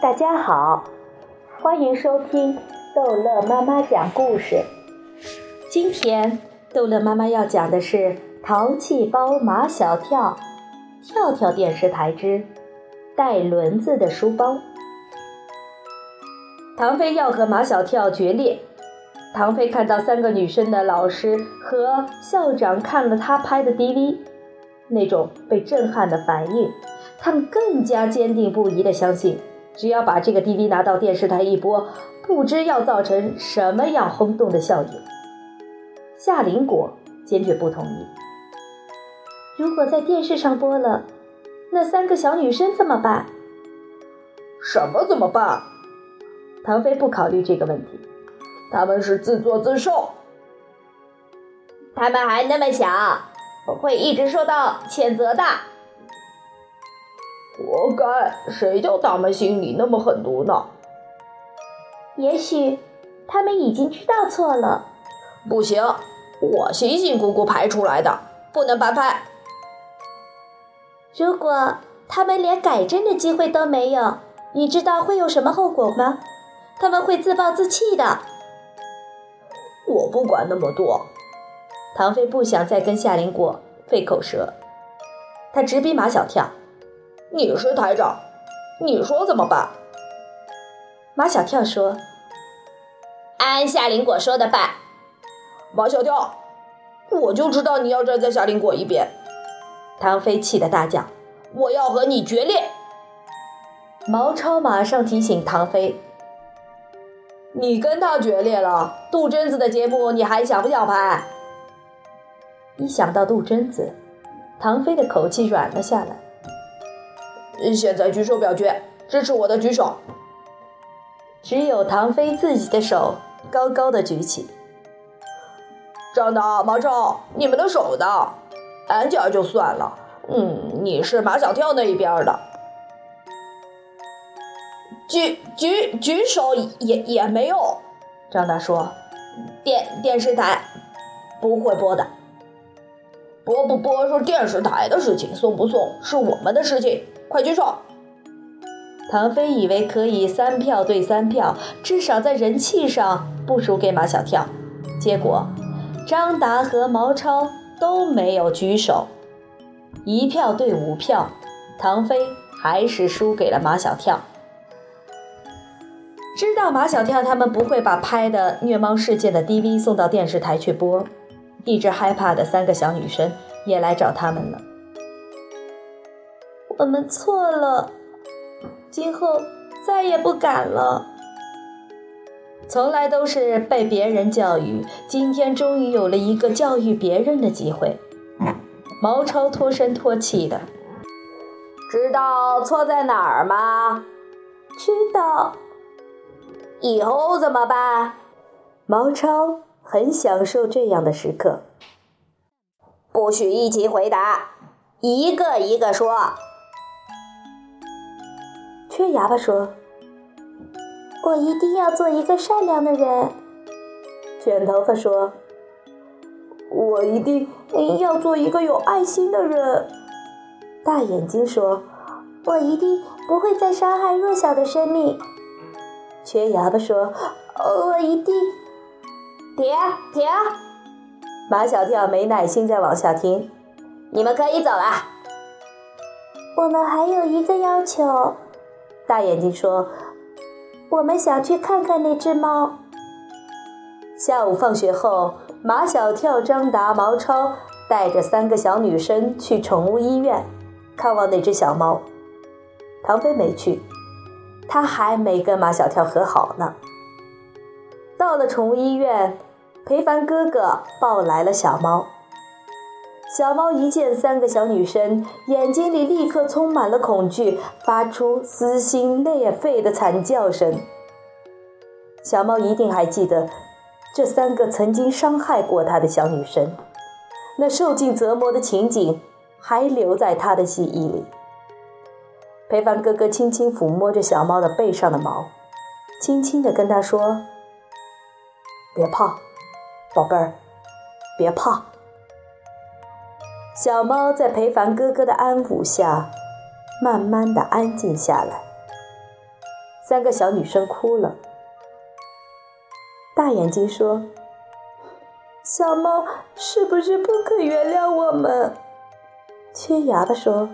大家好，欢迎收听逗乐妈妈讲故事。今天逗乐妈妈要讲的是《淘气包马小跳》，跳跳电视台之带轮子的书包。唐飞要和马小跳决裂。唐飞看到三个女生的老师和校长看了他拍的 DV，那种被震撼的反应，他们更加坚定不移地相信，只要把这个 DV 拿到电视台一播，不知要造成什么样轰动的效应。夏林果坚决不同意。如果在电视上播了，那三个小女生怎么办？什么怎么办？唐飞不考虑这个问题，他们是自作自受，他们还那么小，会一直受到谴责的。活该！谁叫他们心里那么狠毒呢？也许他们已经知道错了。不行，我辛辛苦苦排出来的，不能白拍。如果他们连改正的机会都没有，你知道会有什么后果吗？他们会自暴自弃的。我不管那么多。唐飞不想再跟夏林果费口舌，他直逼马小跳：“你是台长，你说怎么办？”马小跳说：“按夏林果说的办。”马小跳，我就知道你要站在夏林果一边。唐飞气得大叫：“我要和你决裂！”毛超马上提醒唐飞。你跟他决裂了，杜真子的节目你还想不想拍？一想到杜真子，唐飞的口气软了下来。现在举手表决，支持我的举手。只有唐飞自己的手高高的举起。张导、毛超，你们的手呢？俺家就算了，嗯，你是马小跳那一边的。举举举手也也没用，张大说：“电电视台不会播的，播不播是电视台的事情，送不送是我们的事情。快举手！”唐飞以为可以三票对三票，至少在人气上不输给马小跳，结果张达和毛超都没有举手，一票对五票，唐飞还是输给了马小跳。知道马小跳他们不会把拍的虐猫事件的 DV 送到电视台去播，一直害怕的三个小女生也来找他们了。我们错了，今后再也不敢了。从来都是被别人教育，今天终于有了一个教育别人的机会。毛超脱声脱气的，知道错在哪儿吗？知道。以后怎么办？毛超很享受这样的时刻。不许一起回答，一个一个说。缺牙巴说：“我一定要做一个善良的人。”卷头发说：“我一定要做一个有爱心的人。”大眼睛说：“我一定不会再伤害弱小的生命。”缺牙巴说：“我一定。”停停！马小跳没耐心再往下听，你们可以走了。我们还有一个要求。大眼睛说：“我们想去看看那只猫。”下午放学后，马小跳、张达、毛超带着三个小女生去宠物医院看望那只小猫。唐飞没去。他还没跟马小跳和好呢。到了宠物医院，裴凡哥哥抱来了小猫。小猫一见三个小女生，眼睛里立刻充满了恐惧，发出撕心裂肺的惨叫声。小猫一定还记得这三个曾经伤害过它的小女生，那受尽折磨的情景还留在它的记忆里。裴凡哥哥轻轻抚摸着小猫的背上的毛，轻轻地跟他说：“别怕，宝贝儿，别怕。”小猫在裴凡哥哥的安抚下，慢慢的安静下来。三个小女生哭了。大眼睛说：“小猫是不是不肯原谅我们？”缺牙的说：“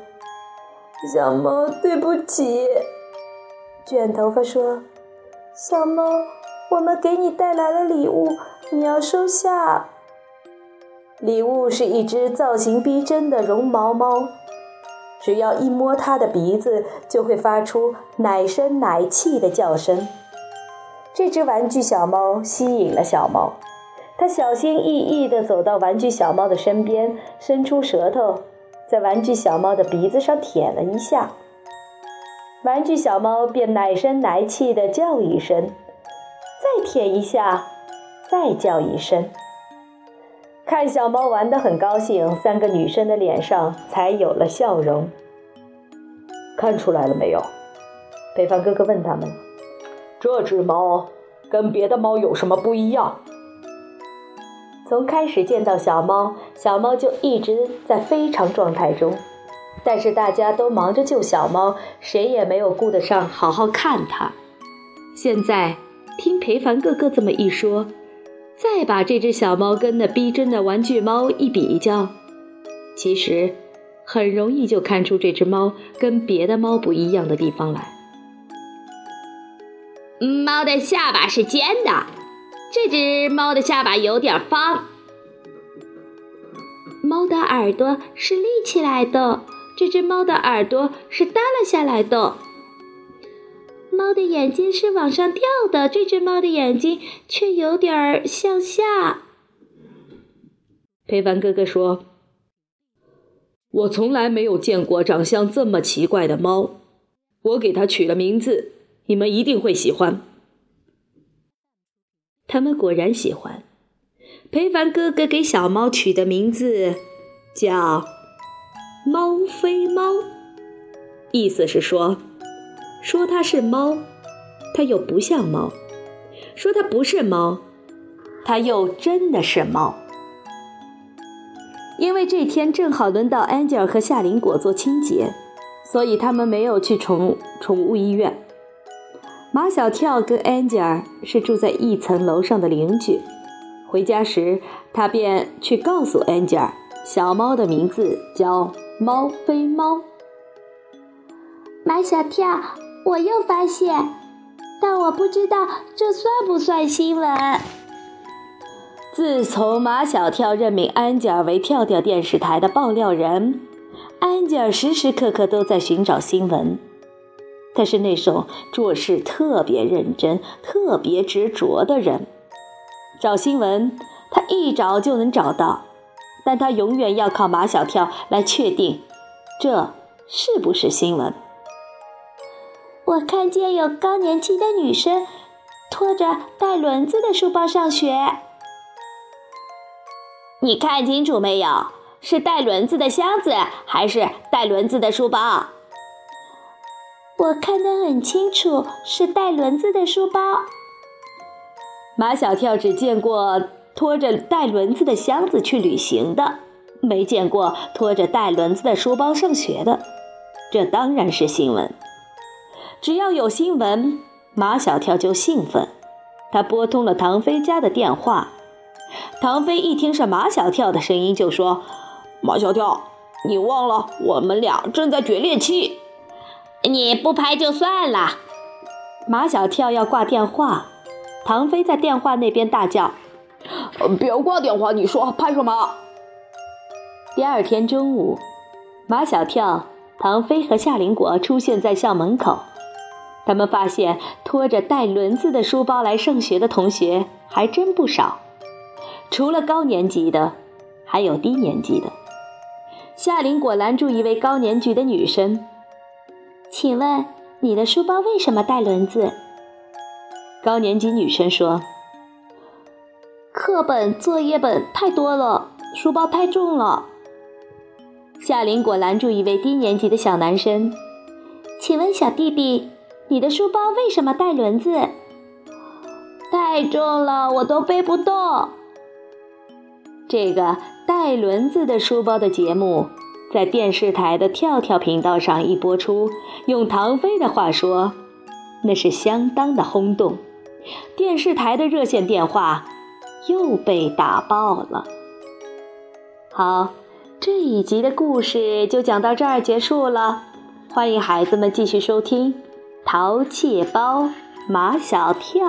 小猫对不起。”卷头发说：“小猫，我们给你带来了礼物，你要收下。”礼物是一只造型逼真的绒毛猫，只要一摸它的鼻子，就会发出奶声奶气的叫声。这只玩具小猫吸引了小猫，它小心翼翼地走到玩具小猫的身边，伸出舌头，在玩具小猫的鼻子上舔了一下。玩具小猫便奶声奶气地叫一声，再舔一下，再叫一声。看小猫玩得很高兴，三个女生的脸上才有了笑容。看出来了没有？北方哥哥问他们：“这只猫跟别的猫有什么不一样？”从开始见到小猫，小猫就一直在非常状态中，但是大家都忙着救小猫，谁也没有顾得上好好看它。现在听裴凡哥哥这么一说。再把这只小猫跟那逼真的玩具猫一比较，其实很容易就看出这只猫跟别的猫不一样的地方来。猫的下巴是尖的，这只猫的下巴有点方。猫的耳朵是立起来的，这只猫的耳朵是耷拉下来的。猫的眼睛是往上掉的，这只猫的眼睛却有点儿向下。裴凡哥哥说：“我从来没有见过长相这么奇怪的猫，我给它取了名字，你们一定会喜欢。”他们果然喜欢。裴凡哥哥给小猫取的名字叫“猫飞猫”，意思是说。说它是猫，它又不像猫；说它不是猫，它又真的是猫。因为这天正好轮到安吉尔和夏林果做清洁，所以他们没有去宠宠物医院。马小跳跟安吉尔是住在一层楼上的邻居，回家时他便去告诉安吉尔，小猫的名字叫猫飞猫。马小跳。我又发现，但我不知道这算不算新闻。自从马小跳任命安吉尔为跳跳电视台的爆料人，安吉尔时时刻刻都在寻找新闻。他是那种做事特别认真、特别执着的人。找新闻，他一找就能找到，但他永远要靠马小跳来确定这是不是新闻。我看见有高年级的女生拖着带轮子的书包上学。你看清楚没有？是带轮子的箱子，还是带轮子的书包？我看得很清楚，是带轮子的书包。马小跳只见过拖着带轮子的箱子去旅行的，没见过拖着带轮子的书包上学的。这当然是新闻。只要有新闻，马小跳就兴奋。他拨通了唐飞家的电话。唐飞一听是马小跳的声音，就说：“马小跳，你忘了我们俩正在决裂期？你不拍就算了。”马小跳要挂电话，唐飞在电话那边大叫：“不要挂电话！你说拍什么？”第二天中午，马小跳、唐飞和夏林果出现在校门口。他们发现拖着带轮子的书包来上学的同学还真不少，除了高年级的，还有低年级的。夏林果拦住一位高年级的女生：“请问你的书包为什么带轮子？”高年级女生说：“课本、作业本太多了，书包太重了。”夏林果拦住一位低年级的小男生：“请问小弟弟。”你的书包为什么带轮子？太重了，我都背不动。这个带轮子的书包的节目，在电视台的跳跳频道上一播出，用唐飞的话说，那是相当的轰动。电视台的热线电话又被打爆了。好，这一集的故事就讲到这儿结束了。欢迎孩子们继续收听《淘气包马小跳》。